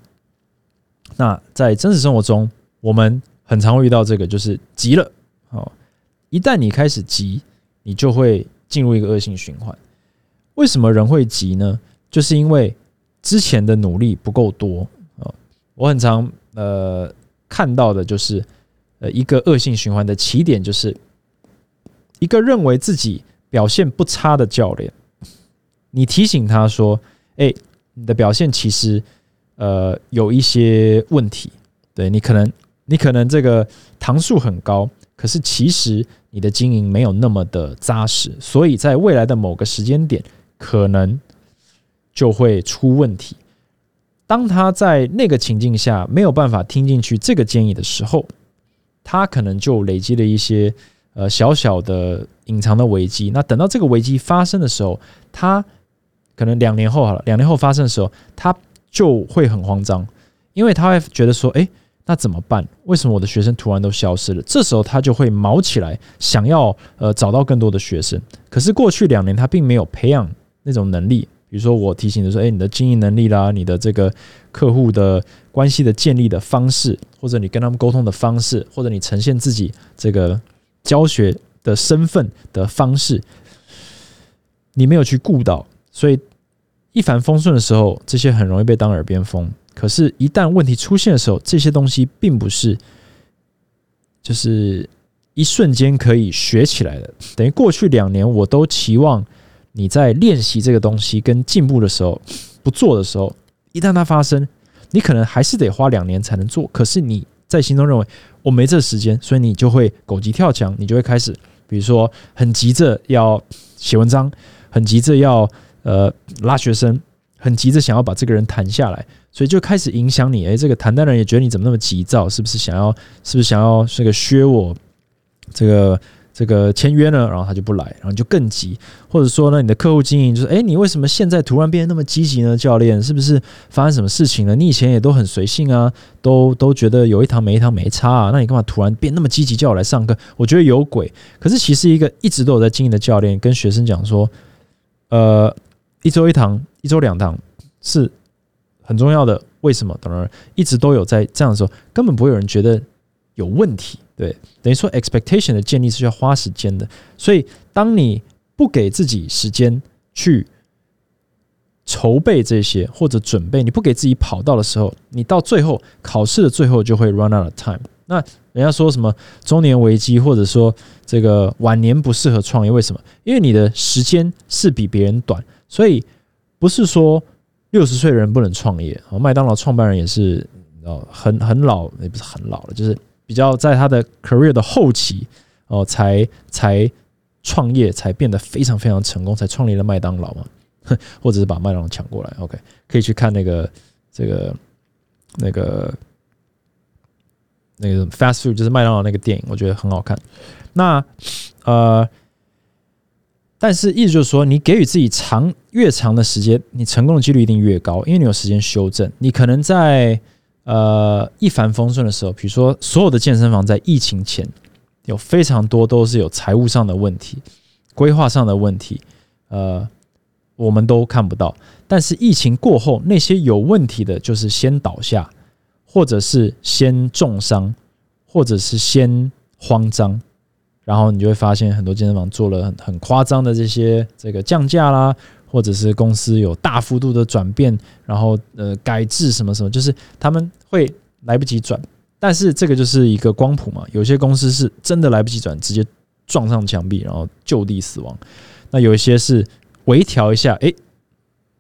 那在真实生活中，我们很常会遇到这个，就是急了哦。一旦你开始急，你就会进入一个恶性循环。为什么人会急呢？就是因为之前的努力不够多啊。我很常呃看到的就是呃一个恶性循环的起点就是。一个认为自己表现不差的教练，你提醒他说：“哎，你的表现其实呃有一些问题，对你可能你可能这个糖数很高，可是其实你的经营没有那么的扎实，所以在未来的某个时间点可能就会出问题。当他在那个情境下没有办法听进去这个建议的时候，他可能就累积了一些。”呃，小小的隐藏的危机，那等到这个危机发生的时候，他可能两年后好了，两年后发生的时候，他就会很慌张，因为他会觉得说，哎，那怎么办？为什么我的学生突然都消失了？这时候他就会毛起来，想要呃找到更多的学生。可是过去两年他并没有培养那种能力，比如说我提醒的说，哎，你的经营能力啦，你的这个客户的关系的建立的方式，或者你跟他们沟通的方式，或者你呈现自己这个。教学的身份的方式，你没有去顾到，所以一帆风顺的时候，这些很容易被当耳边风。可是，一旦问题出现的时候，这些东西并不是就是一瞬间可以学起来的。等于过去两年，我都期望你在练习这个东西跟进步的时候，不做的时候，一旦它发生，你可能还是得花两年才能做。可是你。在心中认为我没这时间，所以你就会狗急跳墙，你就会开始，比如说很急着要写文章，很急着要呃拉学生，很急着想要把这个人谈下来，所以就开始影响你。诶，这个谈的人也觉得你怎么那么急躁，是不是想要，是不是想要这个削我这个？这个签约呢，然后他就不来，然后就更急，或者说呢，你的客户经营就是，哎，你为什么现在突然变得那么积极呢？教练是不是发生什么事情了？你以前也都很随性啊，都都觉得有一堂没一堂没差啊，那你干嘛突然变那么积极叫我来上课？我觉得有鬼。可是其实一个一直都有在经营的教练跟学生讲说，呃，一周一堂，一周两堂是很重要的。为什么？当然一直都有在这样的时候，根本不会有人觉得有问题。对，等于说 expectation 的建立是要花时间的，所以当你不给自己时间去筹备这些或者准备，你不给自己跑道的时候，你到最后考试的最后就会 run out of time。那人家说什么中年危机，或者说这个晚年不适合创业，为什么？因为你的时间是比别人短，所以不是说六十岁的人不能创业。麦当劳创办人也是哦，很很老，也不是很老了，就是。比较在他的 career 的后期哦，才才创业，才变得非常非常成功，才创立了麦当劳嘛。或者是把麦当劳抢过来。OK，可以去看那个这个那个那个 fast food，就是麦当劳那个电影，我觉得很好看。那呃，但是意思就是说，你给予自己长越长的时间，你成功的几率一定越高，因为你有时间修正。你可能在呃一帆风顺的时候，比如说所有的健身房在疫情前有非常多都是有财务上的问题、规划上的问题，呃，我们都看不到。但是疫情过后，那些有问题的，就是先倒下，或者是先重伤，或者是先慌张。然后你就会发现，很多健身房做了很很夸张的这些这个降价啦，或者是公司有大幅度的转变，然后呃改制什么什么，就是他们会来不及转。但是这个就是一个光谱嘛，有些公司是真的来不及转，直接撞上墙壁，然后就地死亡。那有一些是微调一下，哎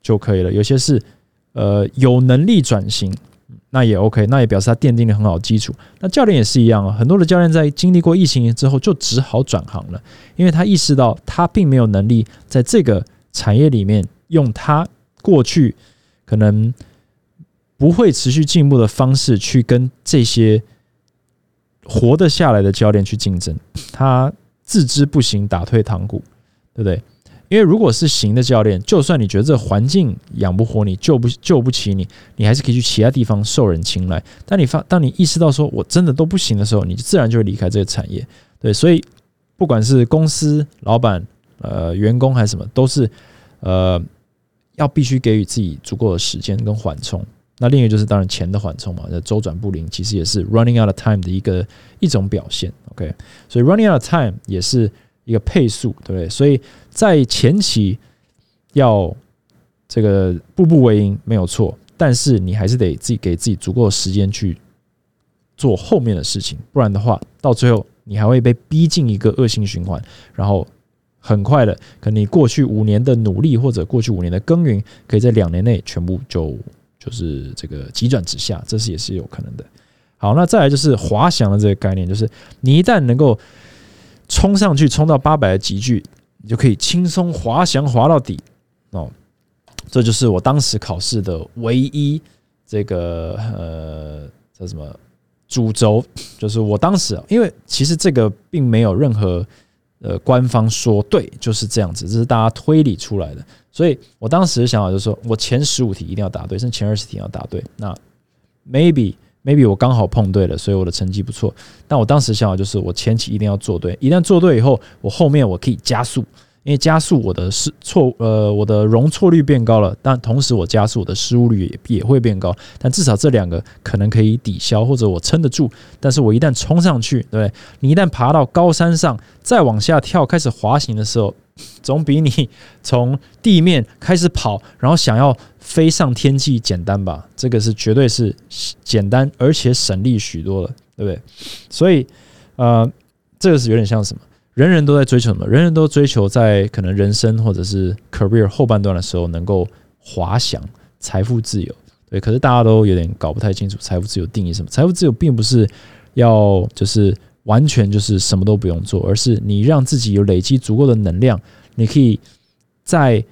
就可以了；有些是呃有能力转型。那也 OK，那也表示他奠定了很好的基础。那教练也是一样啊，很多的教练在经历过疫情之后，就只好转行了，因为他意识到他并没有能力在这个产业里面用他过去可能不会持续进步的方式去跟这些活得下来的教练去竞争。他自知不行，打退堂鼓，对不对？因为如果是行的教练，就算你觉得这环境养不活你，救不救不起你，你还是可以去其他地方受人青睐。当你发，当你意识到说我真的都不行的时候，你自然就会离开这个产业。对，所以不管是公司老板、呃员工还是什么，都是呃要必须给予自己足够的时间跟缓冲。那另一个就是当然钱的缓冲嘛，那周转不灵其实也是 running out of time 的一个一种表现。OK，所以 running out of time 也是。一个配速，对不对？所以在前期要这个步步为营没有错，但是你还是得自己给自己足够的时间去做后面的事情，不然的话，到最后你还会被逼进一个恶性循环，然后很快的，可能你过去五年的努力或者过去五年的耕耘，可以在两年内全部就就是这个急转直下，这是也是有可能的。好，那再来就是滑翔的这个概念，就是你一旦能够。冲上去，冲到八百的级距，你就可以轻松滑翔滑到底哦。这就是我当时考试的唯一这个呃叫什么主轴，就是我当时因为其实这个并没有任何呃官方说对就是这样子，这是大家推理出来的。所以我当时的想法就是说我前十五题一定要答对，甚至前二十题要答对。那 maybe。maybe 我刚好碰对了，所以我的成绩不错。但我当时想法就是，我前期一定要做对，一旦做对以后，我后面我可以加速，因为加速我的失错呃我的容错率变高了，但同时我加速我的失误率也也会变高。但至少这两个可能可以抵消，或者我撑得住。但是我一旦冲上去，对你一旦爬到高山上，再往下跳开始滑行的时候。总比你从地面开始跑，然后想要飞上天际简单吧？这个是绝对是简单，而且省力许多了，对不对？所以，呃，这个是有点像什么？人人都在追求什么？人人都追求在可能人生或者是 career 后半段的时候能够滑翔财富自由。对，可是大家都有点搞不太清楚财富自由定义什么？财富自由并不是要就是。完全就是什么都不用做，而是你让自己有累积足够的能量，你可以在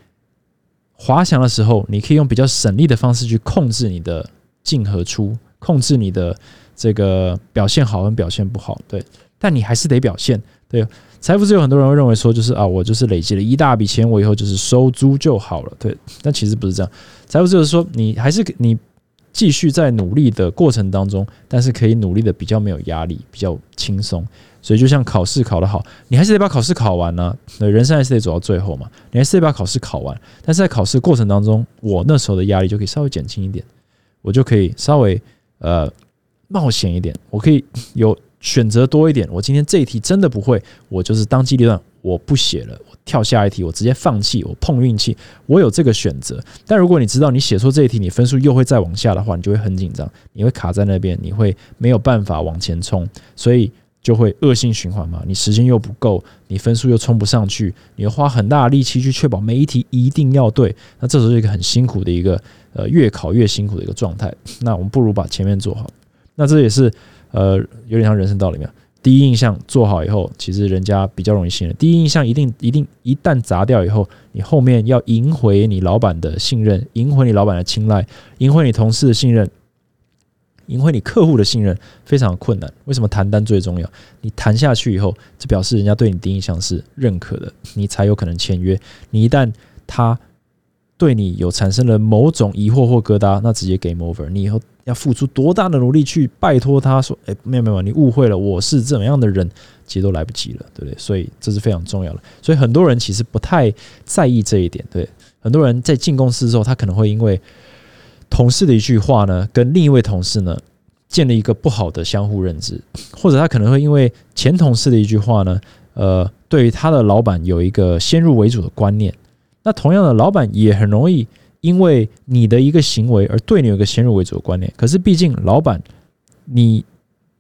滑翔的时候，你可以用比较省力的方式去控制你的进和出，控制你的这个表现好跟表现不好。对，但你还是得表现。对，财富自由，很多人会认为说，就是啊，我就是累积了一大笔钱，我以后就是收租就好了。对，但其实不是这样。财富自由是说，你还是你。继续在努力的过程当中，但是可以努力的比较没有压力，比较轻松。所以就像考试考得好，你还是得把考试考完呢。那人生还是得走到最后嘛，你还是得把考试考完。但是在考试过程当中，我那时候的压力就可以稍微减轻一点，我就可以稍微呃冒险一点，我可以有选择多一点。我今天这一题真的不会，我就是当机立断，我不写了。我跳下一题，我直接放弃，我碰运气，我有这个选择。但如果你知道你写错这一题，你分数又会再往下的话，你就会很紧张，你会卡在那边，你会没有办法往前冲，所以就会恶性循环嘛。你时间又不够，你分数又冲不上去，你要花很大的力气去确保每一题一定要对。那这时候是一个很辛苦的一个呃，越考越辛苦的一个状态。那我们不如把前面做好。那这也是呃，有点像人生道理嘛。第一印象做好以后，其实人家比较容易信任。第一印象一定一定一旦砸掉以后，你后面要赢回你老板的信任，赢回你老板的青睐，赢回你同事的信任，赢回你客户的信任，非常困难。为什么谈单最重要？你谈下去以后，这表示人家对你第一印象是认可的，你才有可能签约。你一旦他对你有产生了某种疑惑或疙瘩，那直接 game over。你以后要付出多大的努力去拜托他说：“哎，没有没有，你误会了，我是怎么样的人，其实都来不及了，对不对？”所以这是非常重要的。所以很多人其实不太在意这一点。对，很多人在进公司之后，他可能会因为同事的一句话呢，跟另一位同事呢建立一个不好的相互认知，或者他可能会因为前同事的一句话呢，呃，对于他的老板有一个先入为主的观念。那同样的，老板也很容易因为你的一个行为而对你有一个先入为主的观念。可是，毕竟老板，你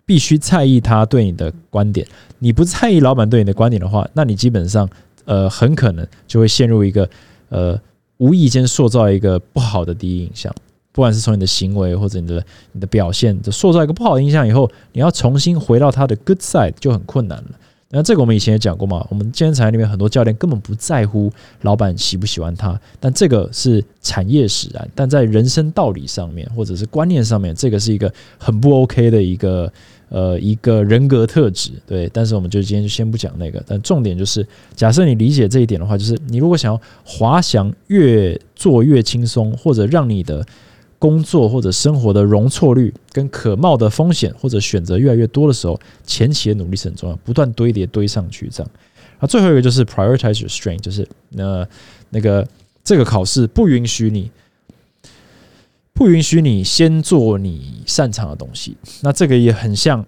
必须在意他对你的观点。你不在意老板对你的观点的话，那你基本上呃很可能就会陷入一个呃无意间塑造一个不好的第一印象。不管是从你的行为或者你的你的表现，就塑造一个不好的印象以后，你要重新回到他的 good side 就很困难了。那这个我们以前也讲过嘛，我们健身产业里面很多教练根本不在乎老板喜不喜欢他，但这个是产业使然。但在人生道理上面或者是观念上面，这个是一个很不 OK 的一个呃一个人格特质。对，但是我们就今天就先不讲那个。但重点就是，假设你理解这一点的话，就是你如果想要滑翔越做越轻松，或者让你的工作或者生活的容错率跟可冒的风险或者选择越来越多的时候，前期的努力是很重要，不断堆叠堆上去这样。啊，最后一个就是 prioritize your strength，就是那那个这个考试不允许你不允许你先做你擅长的东西。那这个也很像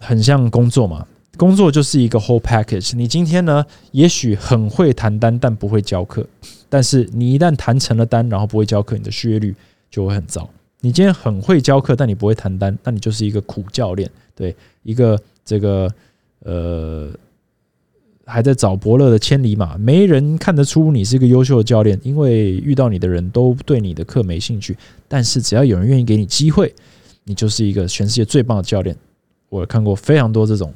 很像工作嘛，工作就是一个 whole package。你今天呢，也许很会谈单，但不会教课。但是你一旦谈成了单，然后不会教课，你的续约率。就会很糟。你今天很会教课，但你不会谈单，那你就是一个苦教练，对一个这个呃还在找伯乐的千里马，没人看得出你是一个优秀的教练，因为遇到你的人都对你的课没兴趣。但是只要有人愿意给你机会，你就是一个全世界最棒的教练。我看过非常多这种，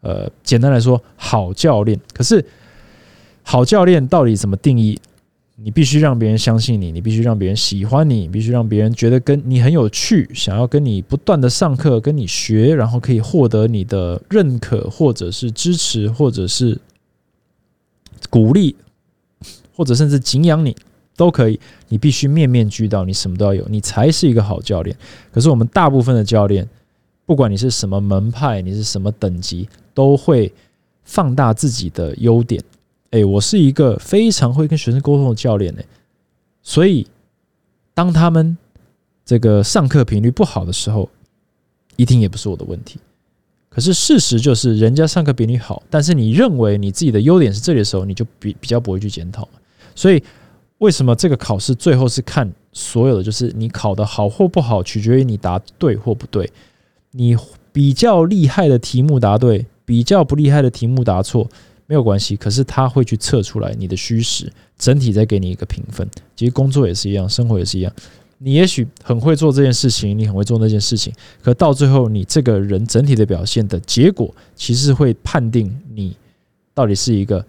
呃，简单来说，好教练。可是好教练到底怎么定义？你必须让别人相信你，你必须让别人喜欢你，你必须让别人觉得跟你很有趣，想要跟你不断的上课，跟你学，然后可以获得你的认可，或者是支持，或者是鼓励，或者甚至敬仰你，都可以。你必须面面俱到，你什么都要有，你才是一个好教练。可是我们大部分的教练，不管你是什么门派，你是什么等级，都会放大自己的优点。哎，我是一个非常会跟学生沟通的教练呢，所以当他们这个上课频率不好的时候，一定也不是我的问题。可是事实就是，人家上课比你好，但是你认为你自己的优点是这里的时候，你就比比较不会去检讨。所以为什么这个考试最后是看所有的，就是你考的好或不好，取决于你答对或不对。你比较厉害的题目答对，比较不厉害的题目答错。没有关系，可是他会去测出来你的虚实，整体再给你一个评分。其实工作也是一样，生活也是一样。你也许很会做这件事情，你很会做那件事情，可到最后你这个人整体的表现的结果，其实会判定你到底是一个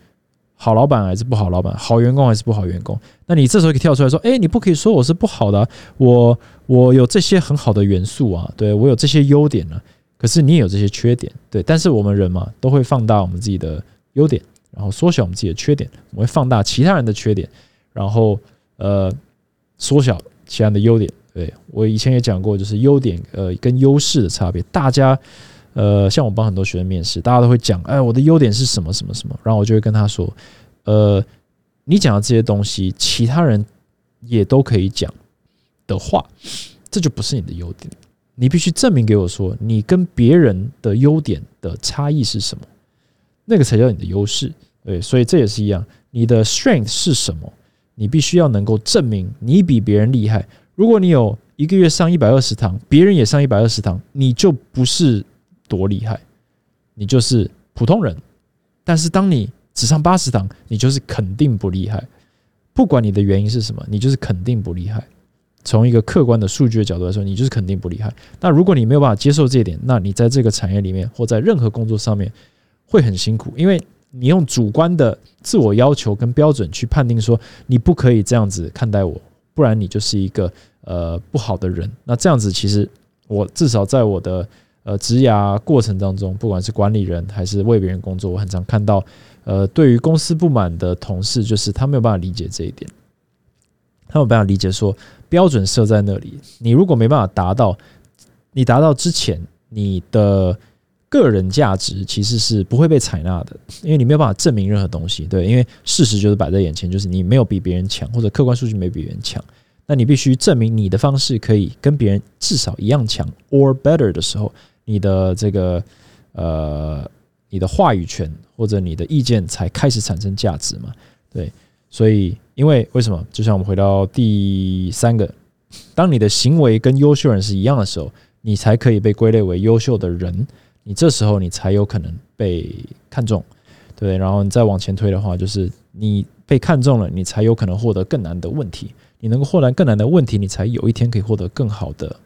好老板还是不好老板，好员工还是不好员工。那你这时候可以跳出来说：“哎，你不可以说我是不好的，我我有这些很好的元素啊，对我有这些优点呢。可是你也有这些缺点，对。但是我们人嘛，都会放大我们自己的。优点，然后缩小我们自己的缺点，我会放大其他人的缺点，然后呃缩小其他人的优点。对我以前也讲过，就是优点呃跟优势的差别。大家呃像我帮很多学生面试，大家都会讲，哎，我的优点是什么什么什么，然后我就会跟他说，呃，你讲的这些东西，其他人也都可以讲的话，这就不是你的优点。你必须证明给我说，你跟别人的优点的差异是什么。那个才叫你的优势，对，所以这也是一样。你的 strength 是什么？你必须要能够证明你比别人厉害。如果你有一个月上一百二十堂，别人也上一百二十堂，你就不是多厉害，你就是普通人。但是当你只上八十堂，你就是肯定不厉害。不管你的原因是什么，你就是肯定不厉害。从一个客观的数据的角度来说，你就是肯定不厉害。那如果你没有办法接受这一点，那你在这个产业里面或在任何工作上面会很辛苦，因为你用主观的自我要求跟标准去判定说你不可以这样子看待我，不然你就是一个呃不好的人。那这样子其实我至少在我的呃职涯过程当中，不管是管理人还是为别人工作，我很常看到呃对于公司不满的同事，就是他没有办法理解这一点。他没有办法理解说标准设在那里，你如果没办法达到，你达到之前，你的个人价值其实是不会被采纳的，因为你没有办法证明任何东西。对，因为事实就是摆在眼前，就是你没有比别人强，或者客观数据没比别人强，那你必须证明你的方式可以跟别人至少一样强，or better 的时候，你的这个呃，你的话语权或者你的意见才开始产生价值嘛？对。所以，因为为什么？就像我们回到第三个，当你的行为跟优秀人是一样的时候，你才可以被归类为优秀的人。你这时候你才有可能被看中，对。然后你再往前推的话，就是你被看中了，你才有可能获得更难的问题。你能够获得更难的问题，你才有一天可以获得更好的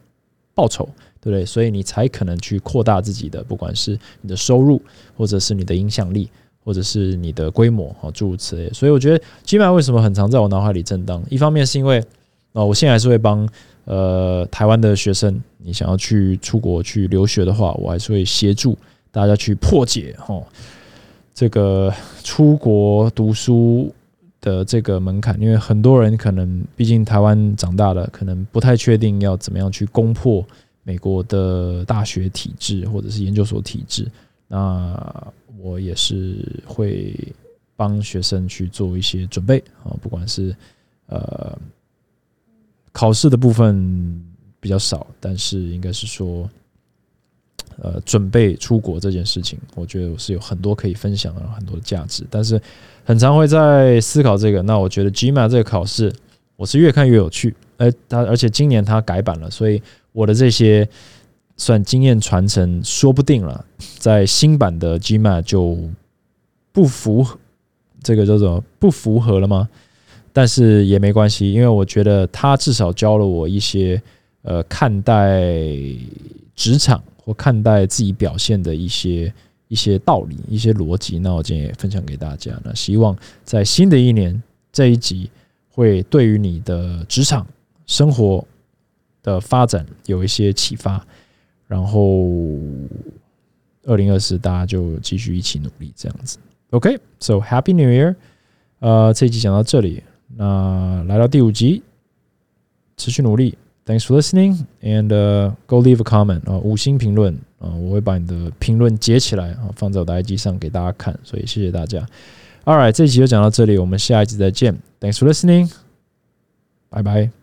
报酬，对不对？所以你才可能去扩大自己的，不管是你的收入，或者是你的影响力。或者是你的规模啊，诸如此类，所以我觉得 G M 为什么很常在我脑海里震荡？一方面是因为啊，我现在还是会帮呃台湾的学生，你想要去出国去留学的话，我还是会协助大家去破解哈这个出国读书的这个门槛，因为很多人可能毕竟台湾长大了，可能不太确定要怎么样去攻破美国的大学体制或者是研究所体制，那。我也是会帮学生去做一些准备啊，不管是呃考试的部分比较少，但是应该是说呃准备出国这件事情，我觉得我是有很多可以分享的，很多的价值。但是很常会在思考这个。那我觉得 GMA 这个考试，我是越看越有趣。哎，它而且今年它改版了，所以我的这些。算经验传承，说不定了，在新版的 GMA 就不符合这个叫做不符合了吗？但是也没关系，因为我觉得他至少教了我一些呃看待职场或看待自己表现的一些一些道理、一些逻辑。那我今天也分享给大家。那希望在新的一年这一集会对于你的职场生活的发展有一些启发。然后，二零二四大家就继续一起努力，这样子。OK，So Happy New Year！呃，这一集讲到这里，那来到第五集，持续努力。Thanks for listening and go leave a comment 啊，五星评论啊，我会把你的评论截起来啊，放在我的 IG 上给大家看。所以谢谢大家。All right，这一集就讲到这里，我们下一集再见。Thanks for listening，拜拜。